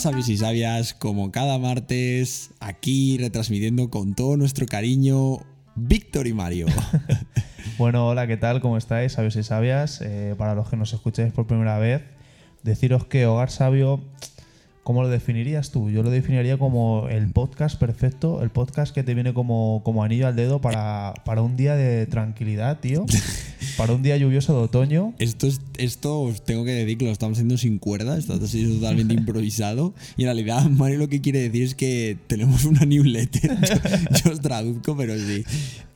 sabios y sabias, como cada martes, aquí retransmitiendo con todo nuestro cariño, Víctor y Mario. Bueno, hola, ¿qué tal? ¿Cómo estáis, sabios y sabias? Eh, para los que nos escucháis por primera vez, deciros que Hogar Sabio, ¿cómo lo definirías tú? Yo lo definiría como el podcast perfecto, el podcast que te viene como, como anillo al dedo para, para un día de tranquilidad, tío. para un día lluvioso de otoño. Esto, es, esto os tengo que decir que lo estamos haciendo sin cuerda, está totalmente improvisado. Y en realidad, Mario lo que quiere decir es que tenemos una newsletter. Yo, yo os traduzco, pero sí.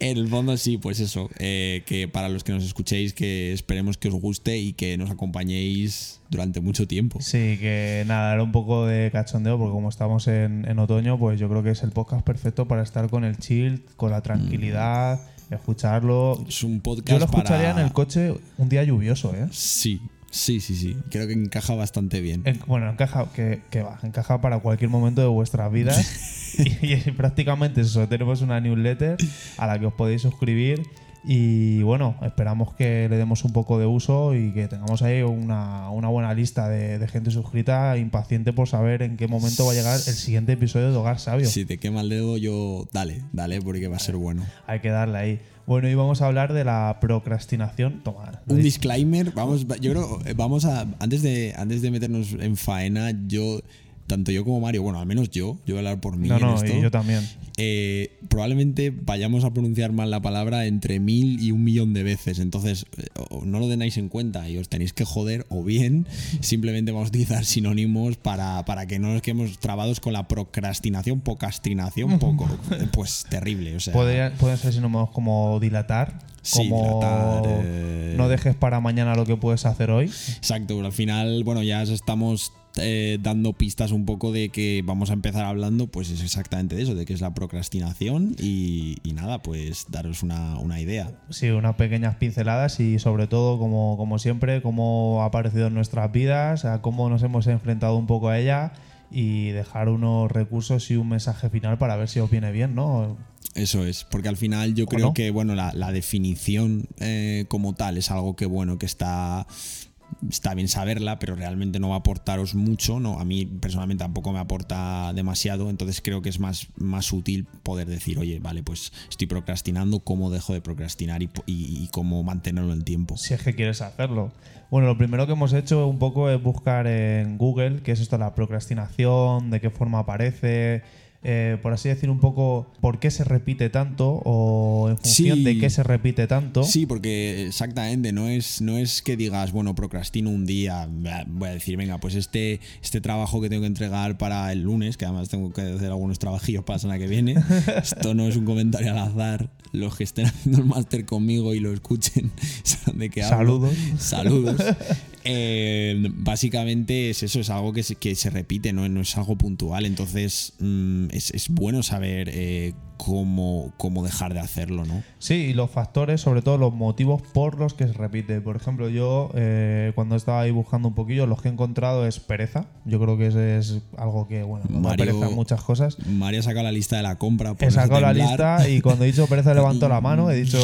En el fondo, sí, pues eso. eh, que para los que nos escuchéis, que esperemos que os guste y que nos acompañéis durante mucho tiempo. Sí, que nada, era un poco de cachondeo porque como estamos en, en otoño, pues yo creo que es el podcast perfecto para estar con el chill, con la tranquilidad, escucharlo. Es un podcast Yo lo escucharía para... en el coche un día lluvioso, ¿eh? Sí, sí, sí, sí. Creo que encaja bastante bien. En- bueno, encaja, que, que va, encaja para cualquier momento de vuestras vidas. y, y prácticamente es eso, tenemos una newsletter a la que os podéis suscribir. Y bueno, esperamos que le demos un poco de uso y que tengamos ahí una, una buena lista de, de gente suscrita, impaciente por saber en qué momento va a llegar el siguiente episodio de Hogar Sabio. Si te quema el dedo, yo dale, dale, porque va a ser bueno. Hay que darle ahí. Bueno, y vamos a hablar de la procrastinación. Toma. Un disclaimer, vamos, yo creo, eh, vamos a, antes de, antes de meternos en faena, yo, tanto yo como Mario, bueno, al menos yo, yo voy a hablar por mí No, en no, esto, y yo también. eh, probablemente vayamos a pronunciar mal la palabra entre mil y un millón de veces, entonces eh, no lo tenéis en cuenta y os tenéis que joder, o bien simplemente vamos a utilizar sinónimos para, para que no nos quedemos trabados con la procrastinación, procrastinación, poco, pues terrible, o sea... Podría- pueden ser sinónimos como dilatar, Sí, como dilatar, eh. no dejes para mañana lo que puedes hacer hoy. Exacto, pero al final, bueno, ya os estamos eh, dando pistas un poco de que vamos a empezar hablando, pues es exactamente de eso, de que es la procrastinación y, y nada, pues daros una, una idea. Sí, unas pequeñas pinceladas y sobre todo, como, como siempre, cómo ha aparecido en nuestras vidas, a cómo nos hemos enfrentado un poco a ella y dejar unos recursos y un mensaje final para ver si os viene bien, ¿no? Eso es, porque al final yo creo no? que, bueno, la, la definición eh, como tal es algo que, bueno, que está está bien saberla, pero realmente no va a aportaros mucho, no, a mí personalmente tampoco me aporta demasiado, entonces creo que es más, más útil poder decir, oye, vale, pues estoy procrastinando, cómo dejo de procrastinar y, y- y cómo mantenerlo en el tiempo. Si es que quieres hacerlo. Bueno, lo primero que hemos hecho un poco es buscar en Google qué es esto de la procrastinación, de qué forma aparece, eh, por así decir un poco por qué se repite tanto o en función Sí. de qué se repite tanto. Sí, porque exactamente, no es, no es que digas, bueno, procrastino un día, voy a decir, venga, pues este, este trabajo que tengo que entregar para el lunes, que además tengo que hacer algunos trabajillos para la semana que viene, esto no es un comentario al azar, los que estén haciendo el máster conmigo y lo escuchen, saben de qué hablo. Saludos. Saludos. Eh, básicamente es eso, es algo que se, que se repite, ¿no? no es algo puntual. Entonces mm, es, es bueno saber eh, cómo, cómo dejar de hacerlo, ¿no? Sí, y los factores, sobre todo los motivos por los que se repite. Por ejemplo, yo eh, cuando estaba ahí buscando un poquillo, los que he encontrado es pereza. Yo creo que ese es algo que, bueno, Mario- pereza muchas cosas. María saca la lista de la compra. por He sacado la lista y cuando he dicho pereza levanto la mano, he dicho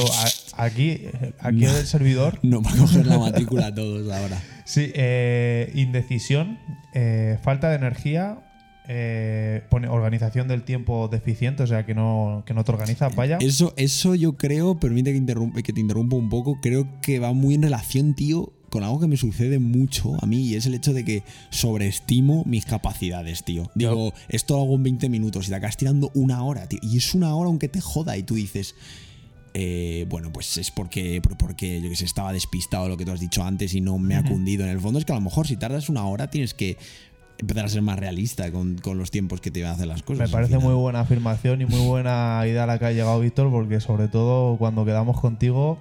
"A- aquí, aquí en el servidor. No, para coger la matrícula a todos ahora. Sí, eh, indecisión, eh, falta de energía, eh, pone organización del tiempo deficiente, o sea que no, que no te organizas, vaya. Eso, eso yo creo, permite que, interrumpe, que te interrumpa un poco, creo que va muy en relación, tío, con algo que me sucede mucho a mí y es el hecho de que sobreestimo mis capacidades, tío. Digo, esto lo hago en 20 minutos y te acabas tirando una hora, tío. Y es una hora aunque te joda y tú dices... eh, bueno, pues es porque, por- porque yo que sé, estaba despistado lo que tú has dicho antes y no me ha cundido. En el fondo es que a lo mejor si tardas una hora tienes que empezar a ser más realista con, con los tiempos que te van a hacer las cosas. Me parece muy buena afirmación y muy buena idea a la que ha llegado Víctor, porque sobre todo cuando quedamos contigo,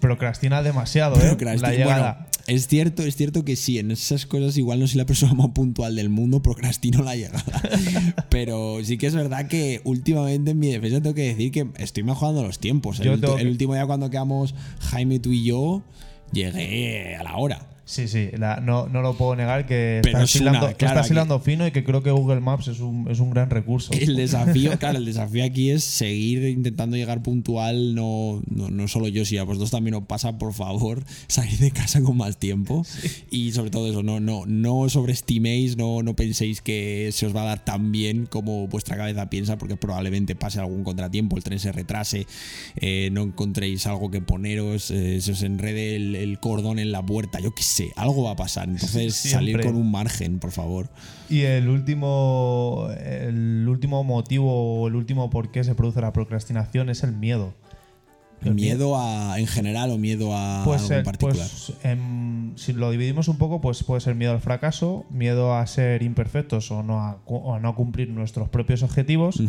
procrastina demasiado, ¿eh? La llegada. Bueno, es cierto, es cierto que sí, en esas cosas igual no soy la persona más puntual del mundo, procrastino la llegada. Pero sí que es verdad que últimamente en mi defensa tengo que decir que estoy mejorando los tiempos. El, el que- último día cuando quedamos Jaime, tú y yo, llegué a la hora. Sí, sí, la- no, no lo puedo negar que Pero estás es una, hilando, que claro, estás aquí- hilando fino y que creo que Google Maps es un, es un gran recurso. El desafío, claro, el desafío aquí es seguir intentando llegar puntual, no, no, no solo yo, si a vosotros también os pasa, por favor, salir de casa con más tiempo. Y sobre todo eso, no, no, no sobreestiméis, no, no penséis que se os va a dar tan bien como vuestra cabeza piensa, porque probablemente pase algún contratiempo, el tren se retrase, eh, no encontréis algo que poneros, eh, se os enrede el, el cordón en la puerta, yo qué sé, algo va a pasar. Entonces, salir con un margen, por favor. Y el último, el último motivo o el último por qué se produce la procrastinación es el miedo. El ¿Miedo a, en general o miedo a Puede algo en particular? pues, si lo dividimos un poco, pues puede ser miedo al fracaso, miedo a ser imperfectos o no a, cu- o a no cumplir nuestros propios objetivos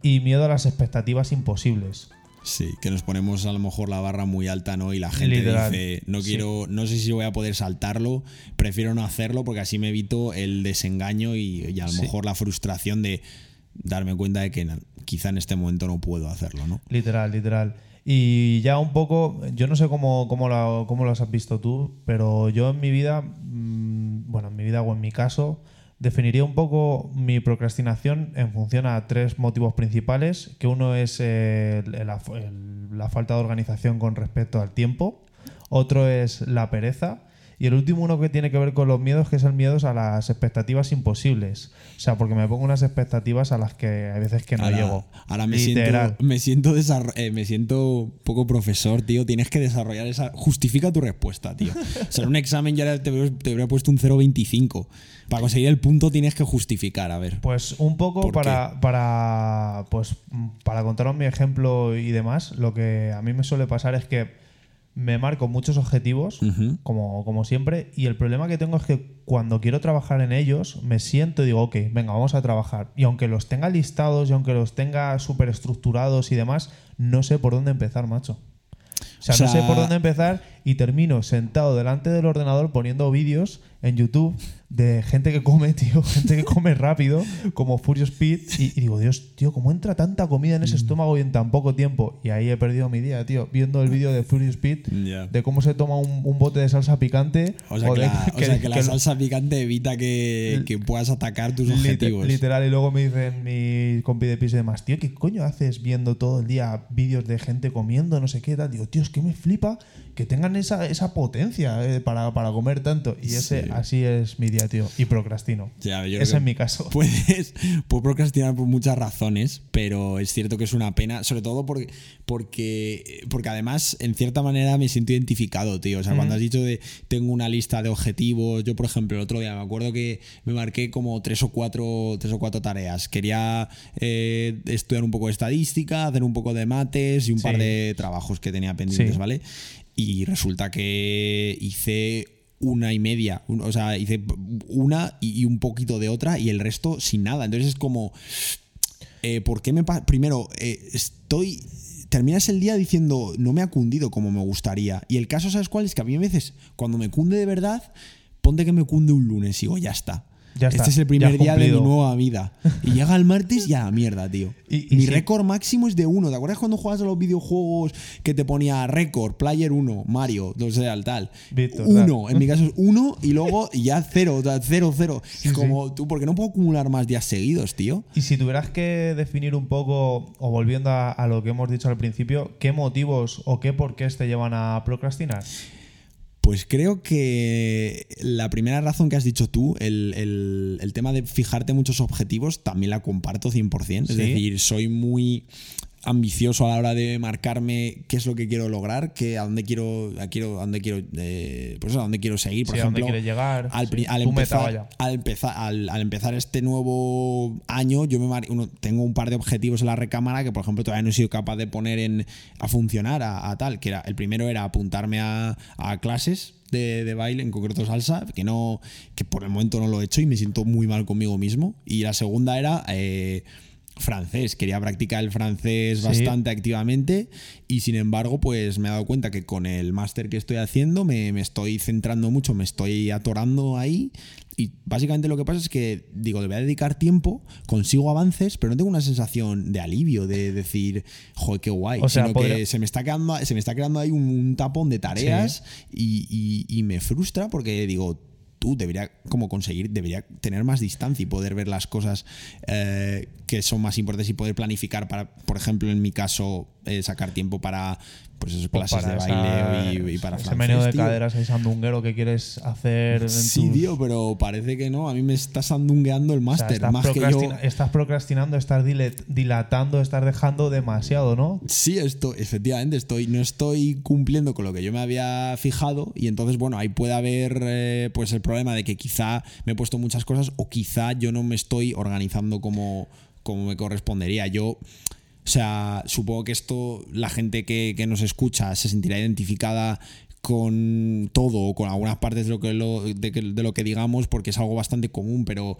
y miedo a las expectativas imposibles. Sí, que nos ponemos a lo mejor la barra muy alta, ¿no? Y la gente Literal, dice, no sí. quiero, no sé si voy a poder saltarlo, prefiero no hacerlo porque así me evito el desengaño y, y a lo Sí. mejor la frustración de darme cuenta de que quizá en este momento no puedo hacerlo, ¿no? Literal, literal. Y ya un poco, yo no sé cómo, cómo, lo, cómo lo has visto tú, pero yo en mi vida, mm, bueno, en mi vida o en mi caso, definiría un poco mi procrastinación en función a tres motivos principales, que uno es eh, la falta de organización con respecto al tiempo, otro es la pereza y el último uno que tiene que ver con los miedos, que es el miedo a las expectativas imposibles. O sea, porque me pongo unas expectativas a las que hay veces que no ahora, llego. ahora me Literal. siento, me siento eh, me siento poco profesor, tío. Tienes que desarrollar esa. Justifica tu respuesta, tío. O sea, en un examen ya te, te hubiera puesto un 0,25. Para conseguir el punto tienes que justificar, a ver. Pues un poco ¿Por para, para, pues, para contaros mi ejemplo y demás, lo que a mí me suele pasar es que me marco muchos objetivos, como, como siempre, y el problema que tengo es que cuando quiero trabajar en ellos, me siento y digo, ok, venga, vamos a trabajar. Y aunque los tenga listados y aunque los tenga súper estructurados y demás, no sé por dónde empezar, macho. O sea, O sea- no sé por dónde empezar y termino sentado delante del ordenador poniendo vídeos en YouTube de gente que come, tío, gente que come rápido, como Furious Speed, y, y digo, Dios, tío, ¿cómo entra tanta comida en Mm. ese estómago y en tan poco tiempo? Y ahí he perdido mi día, tío, viendo el vídeo de Furious Speed, Ya. de cómo se toma un, un bote de salsa picante. O sea, que, de la, o sea, que la que- salsa picante evita que, que puedas atacar tus Liter- objetivos. Literal, y luego me dicen mi compi de piso y demás, tío, ¿qué coño haces viendo todo el día vídeos de gente comiendo, no sé qué tal? Digo, tío, es que me flipa que tengan esa, esa potencia eh, para, para comer tanto. Y ese, Sí. así es mi día, tío. Y procrastino. Ya, yo Ese es mi caso. Puedes, puedo procrastinar por muchas razones, pero es cierto que es una pena, sobre todo porque, porque, porque además, en cierta manera, me siento identificado, tío. O sea, cuando has dicho de tengo una lista de objetivos, yo, por ejemplo, el otro día me acuerdo que me marqué como tres o cuatro, tres o cuatro tareas. Quería eh, estudiar un poco de estadística, hacer un poco de mates y un Sí. par de trabajos que tenía pendientes, Sí. ¿vale? Y resulta que hice una y media, o sea, hice una y, y un poquito de otra y el resto sin nada. Entonces es como, eh, ¿por qué me pasa? Primero, eh, estoy... Terminas el día diciendo, no me ha cundido como me gustaría. Y el caso, ¿sabes cuál? Es que a mí a veces, cuando me cunde de verdad, ponte que me cunde un lunes y digo, ya está. Ya está, este es el primer día de mi nueva vida. Y llega el martes y a la mierda, tío. Y- y Mi récord máximo es de uno. ¿Te acuerdas cuando jugabas a los videojuegos que te ponía récord, player 1, Mario, no sé, al tal? Víctor, uno, en mi caso es uno y luego ya cero, o sea, cero, cero. Sí, como tú, porque no puedo acumular más días seguidos, tío. Y si tuvieras que definir un poco, o volviendo a, a lo que hemos dicho al principio, ¿qué motivos o qué porqués te llevan a procrastinar? Pues creo que la primera razón que has dicho tú, el, el- el tema de fijarte muchos objetivos, también la comparto 100%. Es ¿Sí? decir, soy muy ambicioso a la hora de marcarme qué es lo que quiero lograr, qué, a dónde quiero, a quiero, a dónde quiero, eh, pues a dónde quiero seguir. Por Sí, a dónde ejemplo, llegar, al, sí, al meta, empezar, al, empezar, al, al empezar este nuevo año, yo me uno- tengo un par de objetivos en la recámara que, por ejemplo, todavía no he sido capaz de poner en, a funcionar, a, a tal. Que era, el primero era apuntarme a, a clases de, de baile, en concreto salsa, que no que por el momento no lo he hecho y me siento muy mal conmigo mismo. Y la segunda era... eh, francés. Quería practicar el francés Sí. bastante activamente y sin embargo, pues me he dado cuenta que con el máster que estoy haciendo me, me estoy centrando mucho, me estoy atorando ahí. Y básicamente lo que pasa es que, digo, le voy a dedicar tiempo, consigo avances, pero no tengo una sensación de alivio, de decir, joder, qué guay. O sea, sino podría- que se me está quedando, se me está creando ahí un, un tapón de tareas y, y- y me frustra porque digo, debería como conseguir, debería tener más distancia y poder ver las cosas eh, que son más importantes y poder planificar para, por ejemplo, en mi caso, eh, sacar tiempo para pues esas Pues clases de baile y, y para ese francés, de tío. caderas ahí sandunguero que quieres hacer en Sí, tío, pero parece que no. A mí me está sandungueando el O sea, máster, estás, más que yo. estás procrastinando, estás dilatando, estás dejando demasiado, ¿no? Sí, esto, efectivamente, estoy, no estoy cumpliendo con lo que yo me había fijado y entonces, bueno, ahí puede haber eh, pues el problema de que quizá me he puesto muchas cosas o quizá yo no me estoy organizando como, como me correspondería. Yo, o sea, supongo que esto la gente que, que nos escucha se sentirá identificada con todo o con algunas partes de lo que, de lo que digamos porque es algo bastante común, pero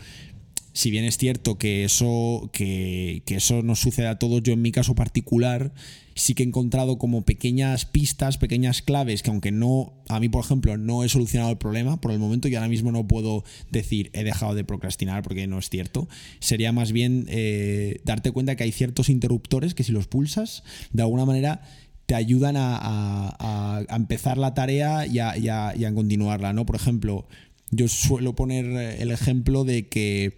si bien es cierto que eso, que, que eso nos sucede a todos, yo en mi caso particular sí que he encontrado como pequeñas pistas, pequeñas claves que aunque no, a mí por ejemplo, no he solucionado el problema, por el momento yo ahora mismo no puedo decir he dejado de procrastinar porque no es cierto. Sería más bien eh, darte cuenta que hay ciertos interruptores que si los pulsas, de alguna manera te ayudan a, a- a- empezar la tarea y a, y y a continuarla, ¿no? Por ejemplo, yo suelo poner eh, el ejemplo de que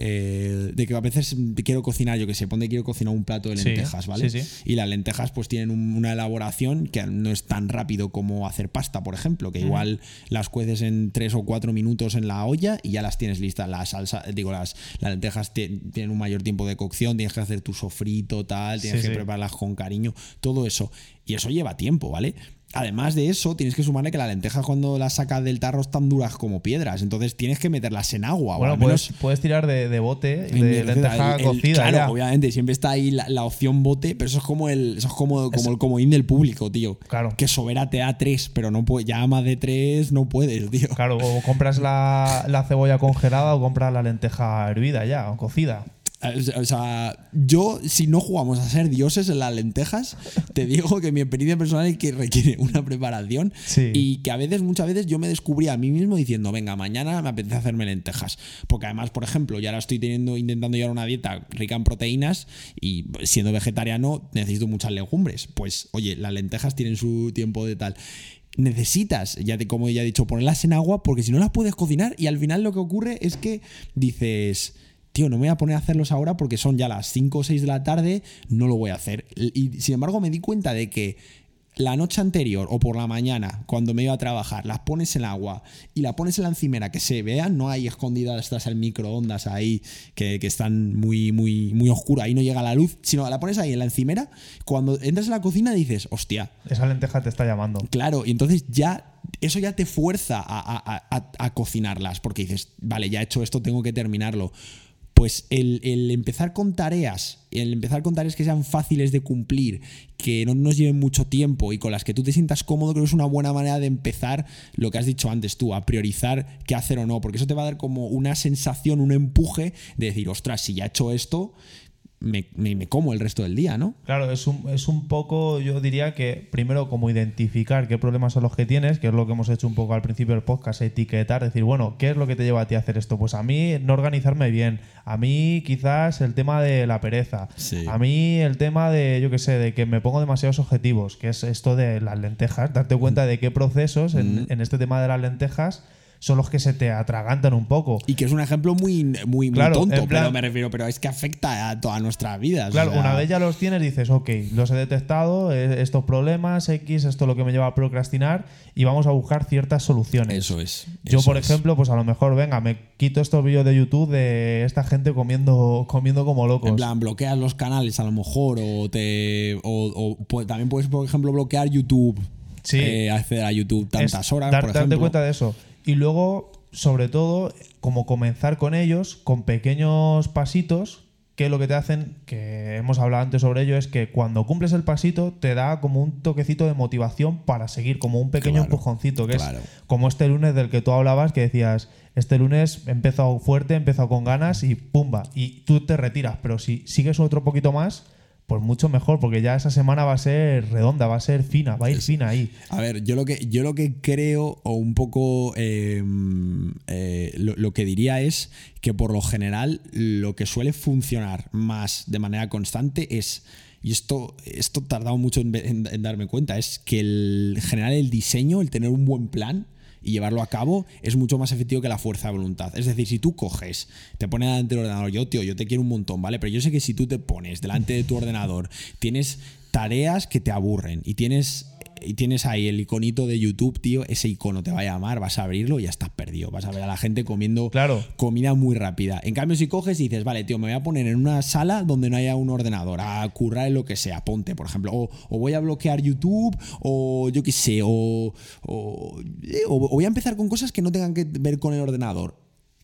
eh, de que a veces quiero cocinar, yo que sé, ponte quiero cocinar un plato de Sí, lentejas, ¿vale? sí, sí. Y las lentejas pues tienen un- una elaboración que no es tan rápido como hacer pasta, por ejemplo, que igual las cueces en tres o cuatro minutos en la olla y ya las tienes listas. La salsa, digo, las, las lentejas ti- tienen un mayor tiempo de cocción, tienes que hacer tu sofrito, tal, tienes que prepararlas con cariño, todo eso. Y eso lleva tiempo, ¿vale? Además de eso, tienes que sumarle que las lentejas cuando las sacas del tarro están duras como piedras, entonces tienes que meterlas en agua. o bueno, al menos puedes, puedes tirar de, de bote, de lenteja el- el- cocida. Claro, ya. obviamente, siempre está ahí la, la opción bote, pero eso es como el, eso es como, como el comodín del público, tío. Claro. Que Sobera te da tres, pero no puede, ya más de tres no puedes, tío. Claro, o compras la, la cebolla congelada o compras la lenteja hervida ya, o cocida. O sea, yo, si no jugamos a ser dioses en las lentejas, te digo que mi experiencia personal es que requiere una preparación Sí. y que a veces, muchas veces, yo me descubrí a mí mismo diciendo, venga, mañana me apetece hacerme lentejas. Porque además, por ejemplo, yo ahora estoy teniendo, intentando llevar una dieta rica en proteínas y siendo vegetariano necesito muchas legumbres. Pues, oye, las lentejas tienen su tiempo de tal necesitas, ya te, como ya he dicho, ponerlas en agua porque si no las puedes cocinar y al final lo que ocurre es que dices, tío, no me voy a poner a hacerlos ahora porque son ya las 5 o 6 de la tarde, no lo voy a hacer. Y sin embargo me di cuenta de que la noche anterior o por la mañana, cuando me iba a trabajar, las pones en agua y la pones en la encimera que se vean, no hay escondidas tras el microondas ahí que, que están muy, muy, muy oscuro, ahí no llega la luz, sino la pones ahí en la encimera, cuando entras en la cocina dices, hostia, Esa lenteja te está llamando. Claro, y entonces ya eso ya te fuerza a, a- a- a cocinarlas, porque dices, vale, ya he hecho esto, tengo que terminarlo. Pues el, el empezar con tareas, el empezar con tareas que sean fáciles de cumplir, que no nos lleven mucho tiempo y con las que tú te sientas cómodo, creo que es una buena manera de empezar lo que has dicho antes tú, a priorizar qué hacer o no, porque eso te va a dar como una sensación, un empuje de decir, ostras, si ya he hecho esto, me, me- me como el resto del día, ¿no? Claro, es un, es un poco, yo diría que primero como identificar qué problemas son los que tienes, que es lo que hemos hecho un poco al principio del podcast, etiquetar, decir, bueno, ¿qué es lo que te lleva a ti a hacer esto? Pues a mí no organizarme bien, a mí quizás el tema de la pereza, Sí. a mí el tema de, yo qué sé, de que me pongo demasiados objetivos, que es esto de las lentejas, darte cuenta de qué procesos en, en este tema de las lentejas son los que se te atragantan un poco. Y que es un ejemplo muy, muy, muy Claro, tonto, en plan- pero me refiero, pero es que afecta a todas nuestras vidas. Claro, o sea, una vez ya los tienes, dices, ok, los he detectado, eh, estos problemas, X, esto es lo que me lleva a procrastinar y vamos a buscar ciertas soluciones. Eso es. Yo, eso por es. pues a lo mejor, venga, me quito estos vídeos de YouTube de esta gente comiendo, comiendo como locos. En plan, bloqueas los canales a lo mejor, o te. O, también puedes, por ejemplo, bloquear YouTube. Sí. Eh, acceder a YouTube tantas Es horas, dar- por darte ejemplo. cuenta de eso. Y luego, sobre todo, como comenzar con ellos, con pequeños pasitos que lo que te hacen, que hemos hablado antes sobre ello, es que cuando cumples el pasito te da como un toquecito de motivación para seguir, como un pequeño Claro, empujoncito, que claro. es como este lunes del que tú hablabas, que decías, este lunes he empezado fuerte, he empezado con ganas y pumba, y tú te retiras, pero si sigues otro poquito más, pues mucho mejor, porque ya esa semana va a ser redonda, va a ser fina, va a ir fina ahí. A ver, yo lo que, yo lo que creo, o un poco eh, eh, lo, lo que diría es que por lo general lo que suele funcionar más de manera constante es, y esto, esto tardado mucho en, en- en darme cuenta, es que el generar el diseño, el tener un buen plan y llevarlo a cabo es mucho más efectivo que la fuerza de voluntad. Es decir, si tú coges, te pones delante del ordenador, yo, tío, yo te quiero un montón, ¿vale? Pero yo sé que si tú te pones delante de tu ordenador, tienes tareas que te aburren y tienes y tienes ahí el iconito de YouTube, tío, ese icono te va a llamar, vas a abrirlo y ya estás perdido. Vas a ver a la gente comiendo Claro. comida muy rápida. En cambio, si coges y dices, vale, tío, me voy a poner en una sala donde no haya un ordenador, a currar en lo que sea, ponte, por ejemplo, o, o voy a bloquear YouTube, o yo qué sé, o, o, eh, o- o voy a empezar con cosas que no tengan que ver con el ordenador.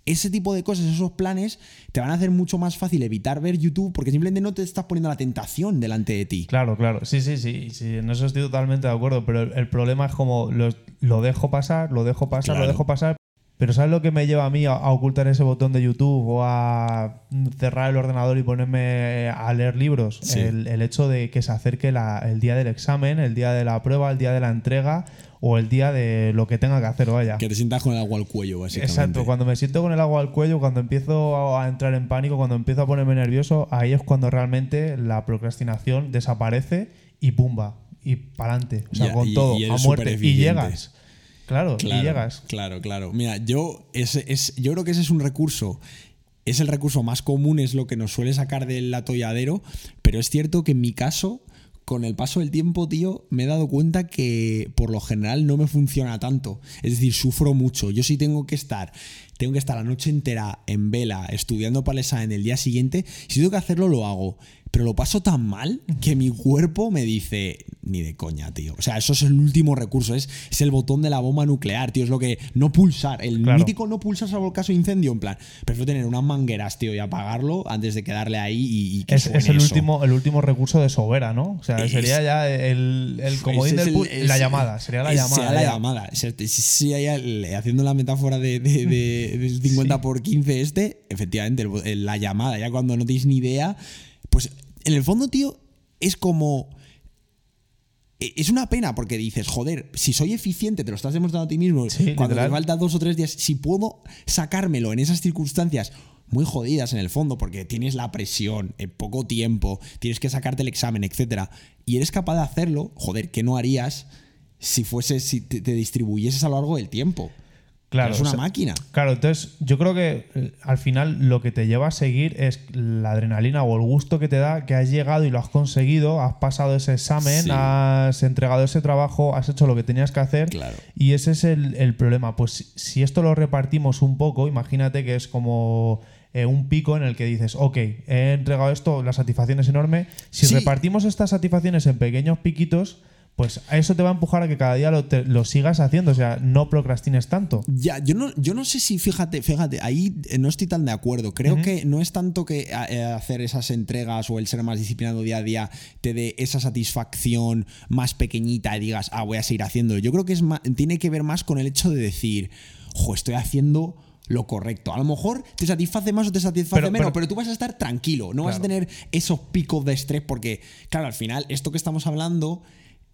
Ese tipo de cosas, esos planes, te van a hacer mucho más fácil evitar ver YouTube porque simplemente no te estás poniendo la tentación delante de ti. Claro, claro. Sí, sí, sí, sí. En eso estoy totalmente de acuerdo. Pero el, problema es como lo, lo dejo pasar, lo dejo pasar, Claro. lo dejo pasar. Pero ¿sabes lo que me lleva a mí a, a ocultar ese botón de YouTube o a cerrar el ordenador y ponerme a leer libros? Sí. El, el hecho de que se acerque la- el día del examen, el día de la prueba, el día de la entrega o el día de lo que tenga que hacer, vaya. Que te sientas con el agua al cuello, básicamente. Exacto, cuando me siento con el agua al cuello, cuando empiezo a entrar en pánico, cuando empiezo a ponerme nervioso, ahí es cuando realmente la procrastinación desaparece y pumba, y para adelante, o sea, con y- todo, y a muerte, y llegas. Claro, Claro, y llegas. Claro, claro. Mira, yo, ese, es, yo creo que ese es un recurso. Es el recurso más común, es lo que nos suele sacar del atolladero. Pero es cierto que en mi caso, con el paso del tiempo, tío, me he dado cuenta que por lo general no me funciona tanto. Es decir, sufro mucho. Yo sí tengo que estar. Tengo que estar la noche entera en vela estudiando para el examen el día siguiente. Si tengo que hacerlo, lo hago. Pero lo paso tan mal que mi cuerpo me dice, ni de coña, tío. O sea, eso es el último recurso, es, es el botón de la bomba nuclear, tío. Es lo que no pulsar, el Claro. mítico no pulsar salvo el caso de incendio, en plan. Prefiero tener unas mangueras, tío, y apagarlo antes de quedarle ahí y, y que Es, es el, eso. último, el último recurso de Sobera, ¿no? O sea, Es- sería ya el, el comodín del el- la llamada, sería la llamada. Sería la llamada. El- haciendo la metáfora de, de- de- del 50 por 15 este, efectivamente, el- la llamada, ya cuando no tenéis ni idea, pues en el fondo, tío, es como... e- Es una pena porque dices, joder, si soy eficiente, te lo estás demostrando a ti mismo, Sí, cuando te literal. falta dos o tres días, si puedo sacármelo en esas circunstancias muy jodidas en el fondo, porque tienes la presión, en poco tiempo, tienes que sacarte el examen, etcétera, y eres capaz de hacerlo, joder, ¿qué no harías si fuese, si te, te distribuyeses a lo largo del tiempo? Claro, Eres una o sea, máquina. Claro, entonces yo creo que eh, al final lo que te lleva a seguir es la adrenalina o el gusto que te da que has llegado y lo has conseguido, has pasado ese examen, Sí. has entregado ese trabajo, has hecho lo que tenías que hacer Claro. y ese es el, el problema. Pues si- si esto lo repartimos un poco, imagínate que es como eh, un pico en el que dices, ok, he entregado esto, la satisfacción es enorme. Si Sí. repartimos estas satisfacciones en pequeños piquitos, pues a eso te va a empujar a que cada día lo, te- lo sigas haciendo, o sea, no procrastines tanto. Ya, yo no, yo no sé si, fíjate, fíjate, ahí eh, no estoy tan de acuerdo. Creo que no es tanto que eh, hacer esas entregas o el ser más disciplinado día a día te dé esa satisfacción más pequeñita y digas, ah, voy a seguir haciendo. Yo creo que es tiene que ver más con el hecho de decir, jo, estoy haciendo lo correcto. A lo mejor te satisface más o te satisface Pero- menos, pero- pero, tú vas a estar tranquilo, no vas a tener esos picos de estrés porque, claro, al final, esto que estamos hablando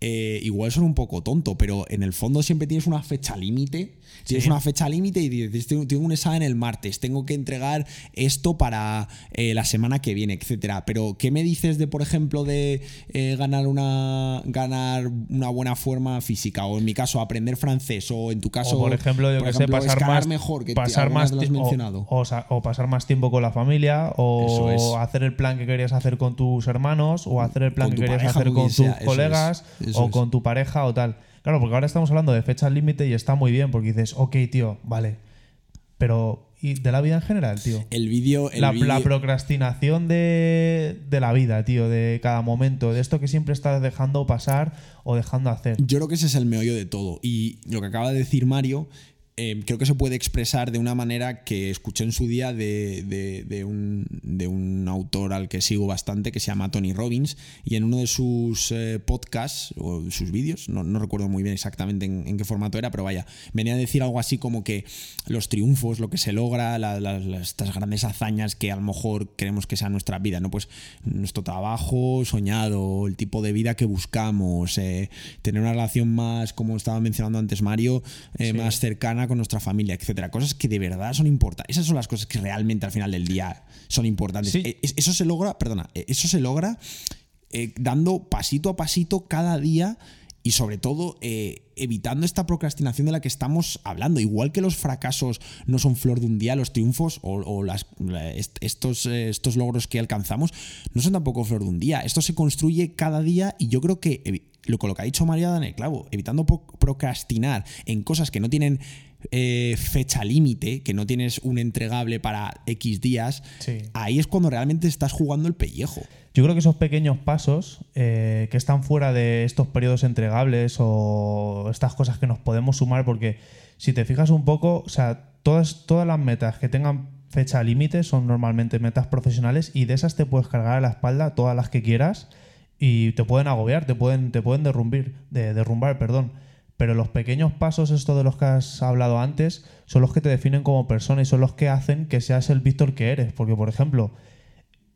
eh, igual son un poco tonto, pero en el fondo siempre tienes una fecha límite. Tienes una fecha límite y dices, tengo, un examen el martes, tengo que entregar esto para eh, la semana que viene, etcétera. Pero, ¿qué me dices de, por ejemplo, de eh, ganar, una, ganar una buena forma física? O en mi caso, aprender francés, o en tu caso, o por ejemplo, yo por que sé, ejemplo, pasar escalar más, mejor, que pasar más has o- mencionado. O, sa- o pasar más tiempo con la familia, o es. hacer el plan que querías hacer con tus hermanos, o hacer el plan Con que querías pareja, hacer con tus colegas, es, eso o es. con tu pareja, o tal. Claro, porque ahora estamos hablando de fechas límite y está muy bien, porque dices, ok, tío, vale. Pero, ¿y de la vida en general, tío? el vídeo. La, la procrastinación de, de la vida, tío, de cada momento, de esto que siempre estás dejando pasar o dejando hacer. Yo creo que ese es el meollo de todo. Y lo que acaba de decir Mario eh, creo que se puede expresar de una manera que escuché en su día de, de- de un, de un autor al que sigo bastante, que se llama Tony Robbins, y en uno de sus eh, podcasts o sus vídeos, no, no recuerdo muy bien exactamente en, en qué formato era, pero vaya, venía a decir algo así como que los triunfos, lo que se logra, la- la- las- estas grandes hazañas que a lo mejor queremos que sea nuestra vida, ¿no? Pues nuestro trabajo soñado, el tipo de vida que buscamos, eh, tener una relación más, como estaba mencionando antes Mario, eh, Sí. más cercana con nuestra familia, etcétera. Cosas que de verdad son importantes. Esas son las cosas que realmente al final del día son importantes. Sí. Es- Eso se logra, perdona, eh, eso se logra eh, dando pasito a pasito cada día y sobre todo eh, evitando esta procrastinación de la que estamos hablando. Igual que los fracasos no son flor de un día, los triunfos o, estos, estos logros que alcanzamos no son tampoco flor de un día. Esto se construye cada día y yo creo que lo, que ha dicho María Dan el clavo, evitando procrastinar en cosas que no tienen eh, fecha límite, que no tienes un entregable para X días, Sí. ahí es cuando realmente estás jugando el pellejo. Yo creo que esos pequeños pasos eh, que están fuera de estos periodos entregables o estas cosas que nos podemos sumar, porque si te fijas un poco, o sea, todas, todas las metas que tengan fecha límite son normalmente metas profesionales y de esas te puedes cargar a la espalda todas las que quieras y te pueden agobiar, te pueden, te pueden derrumbir, de, derrumbar, perdón. Pero los pequeños pasos, esto de los que has hablado antes, son los que te definen como persona y son los que hacen que seas el Víctor que eres. Porque, por ejemplo,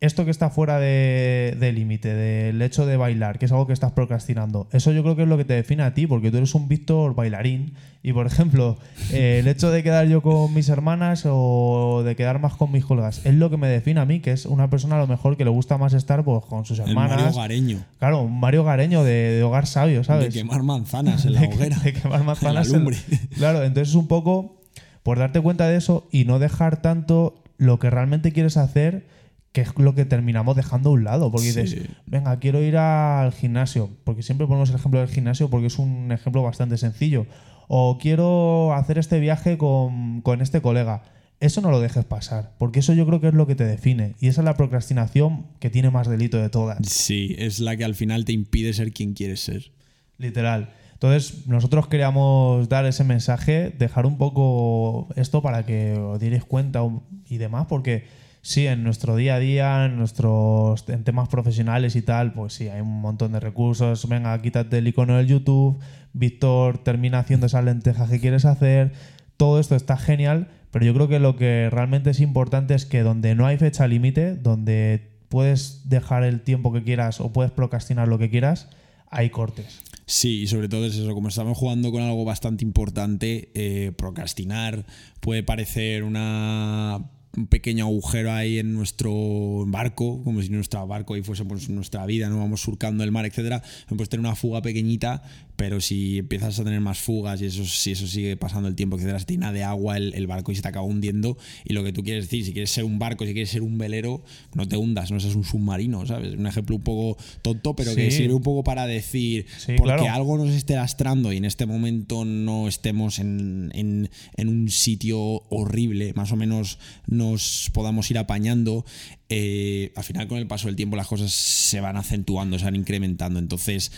esto que está fuera de, de límite, del hecho de bailar, que es algo que estás procrastinando, eso yo creo que es lo que te define a ti, porque tú eres un Víctor bailarín. Y por ejemplo, eh, el hecho de quedar yo con mis hermanas o de quedar más con mis colegas, es lo que me define a mí, que es una persona a lo mejor que le gusta más estar pues, con sus El Mario hermanas. Gareño. Claro, un Mario Gareño de, de hogar sabio, ¿sabes? De quemar manzanas en la hoguera. de quemar manzanas En la en- lumbre. Claro, entonces es un poco por darte cuenta de eso y no dejar tanto lo que realmente quieres hacer, que es lo que terminamos dejando a un lado. Porque Sí. dices, venga, quiero ir al gimnasio. Porque siempre ponemos el ejemplo del gimnasio porque es un ejemplo bastante sencillo. O quiero hacer este viaje con, con este colega. Eso no lo dejes pasar, porque eso yo creo que es lo que te define. Y esa es la procrastinación que tiene más delito de todas. Sí, es la que al final te impide ser quien quieres ser. Literal. Entonces, nosotros queríamos dar ese mensaje, dejar un poco esto para que os dierais cuenta y demás, porque sí, en nuestro día a día, en nuestros temas profesionales y tal, pues sí, hay un montón de recursos. Venga, quítate el icono del YouTube, Víctor termina haciendo esas lentejas que quieres hacer. Todo esto está genial, pero yo creo que lo que realmente es importante es que donde no hay fecha límite, donde puedes dejar el tiempo que quieras o puedes procrastinar lo que quieras, hay cortes. Sí, y sobre todo es eso, como estamos jugando con algo bastante importante, eh, procrastinar puede parecer una un pequeño agujero ahí en nuestro barco, como si nuestro barco ahí fuese pues, nuestra vida, no vamos surcando el mar, etcétera. Puedes tener una fuga pequeñita, pero si empiezas a tener más fugas y eso, si eso sigue pasando el tiempo, etcétera, se te de agua el, el barco y se te acaba hundiendo. Y lo que tú quieres decir, si quieres ser un barco, si quieres ser un velero, no te hundas, no seas un submarino, ¿sabes? Un ejemplo un poco tonto, pero que sirve un poco para decir, Sí, porque claro. algo nos esté lastrando y en este momento no estemos en, en- en un sitio horrible, más o menos nos podamos ir apañando, eh, al final con el paso del tiempo las cosas se van acentuando, se van incrementando. Entonces,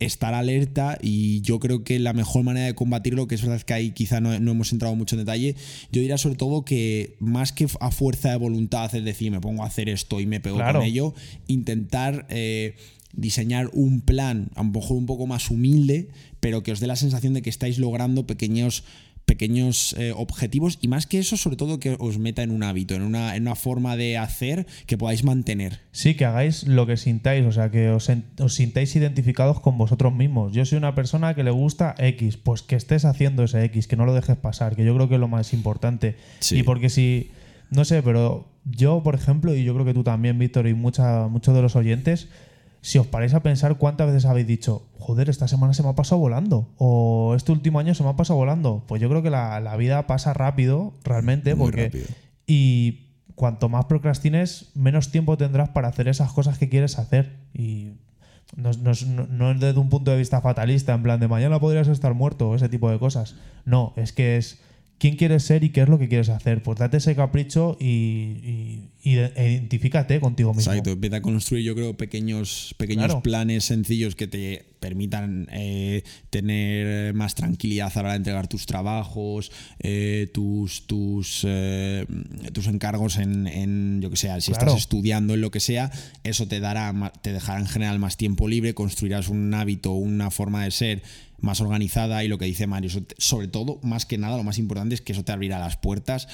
estar alerta y yo creo que la mejor manera de combatirlo, que es verdad que ahí quizá no, no hemos entrado mucho en detalle, yo diría sobre todo que más que a fuerza de voluntad, es decir, me pongo a hacer esto y me pego Claro. con ello, intentar eh, diseñar un plan, a lo mejor un poco más humilde, pero que os dé la sensación de que estáis logrando pequeños pequeños eh, objetivos y más que eso sobre todo que os meta en un hábito en una, en una forma de hacer que podáis mantener Sí, que hagáis lo que sintáis, o sea, que os, en- os sintáis identificados con vosotros mismos. Yo soy una persona que le gusta X, pues que estés haciendo ese X, que no lo dejes pasar, que yo creo que es lo más importante. Sí. Y porque si, no sé, pero yo, por ejemplo, y yo creo que tú también, Víctor, y mucha, muchos de los oyentes, si os paráis a pensar cuántas veces habéis dicho, joder, esta semana se me ha pasado volando, o este último año se me ha pasado volando, pues yo creo que la, la vida pasa rápido, realmente, Muy porque... rápido. Y cuanto más procrastines, menos tiempo tendrás para hacer esas cosas que quieres hacer. Y no, no no- no es desde un punto de vista fatalista, en plan de mañana podrías estar muerto o ese tipo de cosas. No, es que es quién quieres ser y qué es lo que quieres hacer. Pues date ese capricho y, y- y de- e identifícate contigo mismo. Exacto, empieza a construir, yo creo, pequeños, pequeños Claro. planes sencillos que te permitan eh, tener más tranquilidad a la hora de entregar tus trabajos, eh, tus, tus, eh, tus encargos en, en, yo que sé, si Claro. estás estudiando, en lo que sea, eso te dará, te dejará en general más tiempo libre, construirás un hábito, una forma de ser más organizada y lo que dice Mario, sobre todo, más que nada, lo más importante es que eso te abrirá las puertas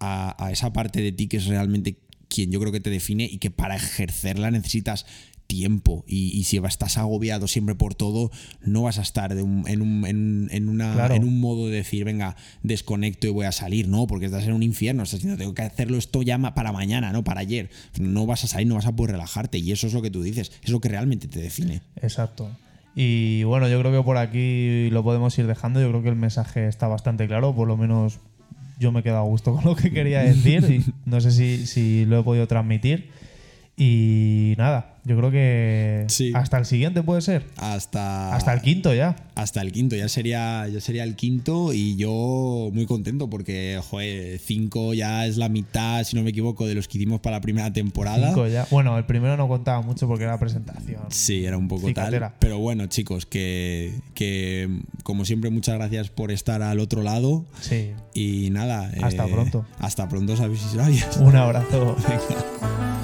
a, a esa parte de ti que es realmente quien yo creo que te define y que para ejercerla necesitas tiempo. Y, y si estás agobiado siempre por todo no vas a estar de un- en, un, en, en una, Claro. en un modo de decir venga desconecto y voy a salir no porque estás en un infierno estás diciendo tengo que hacerlo esto ya para mañana no para ayer no vas a salir no vas a poder relajarte. Y eso es lo que tú dices es lo que realmente te define. Exacto. Y bueno, yo creo que por aquí lo podemos ir dejando. Yo creo que el mensaje está bastante claro, por lo menos yo me he quedado a gusto con lo que quería decir y no sé si, si lo he podido transmitir. Y nada, yo creo que Sí. hasta el siguiente puede ser. hasta Hasta el quinto ya. hasta el quinto, ya sería, ya sería el quinto y yo muy contento porque, joder, cinco ya es la mitad, si no me equivoco, de los que hicimos para la primera temporada. Cinco ya. Bueno, el primero no contaba mucho porque era presentación. Sí, era un poco Cicatera. tal. Pero bueno, chicos, que, que como siempre, muchas gracias por estar al otro lado Sí. y nada. Hasta eh, pronto. Hasta pronto, sabéis. Un abrazo. Venga.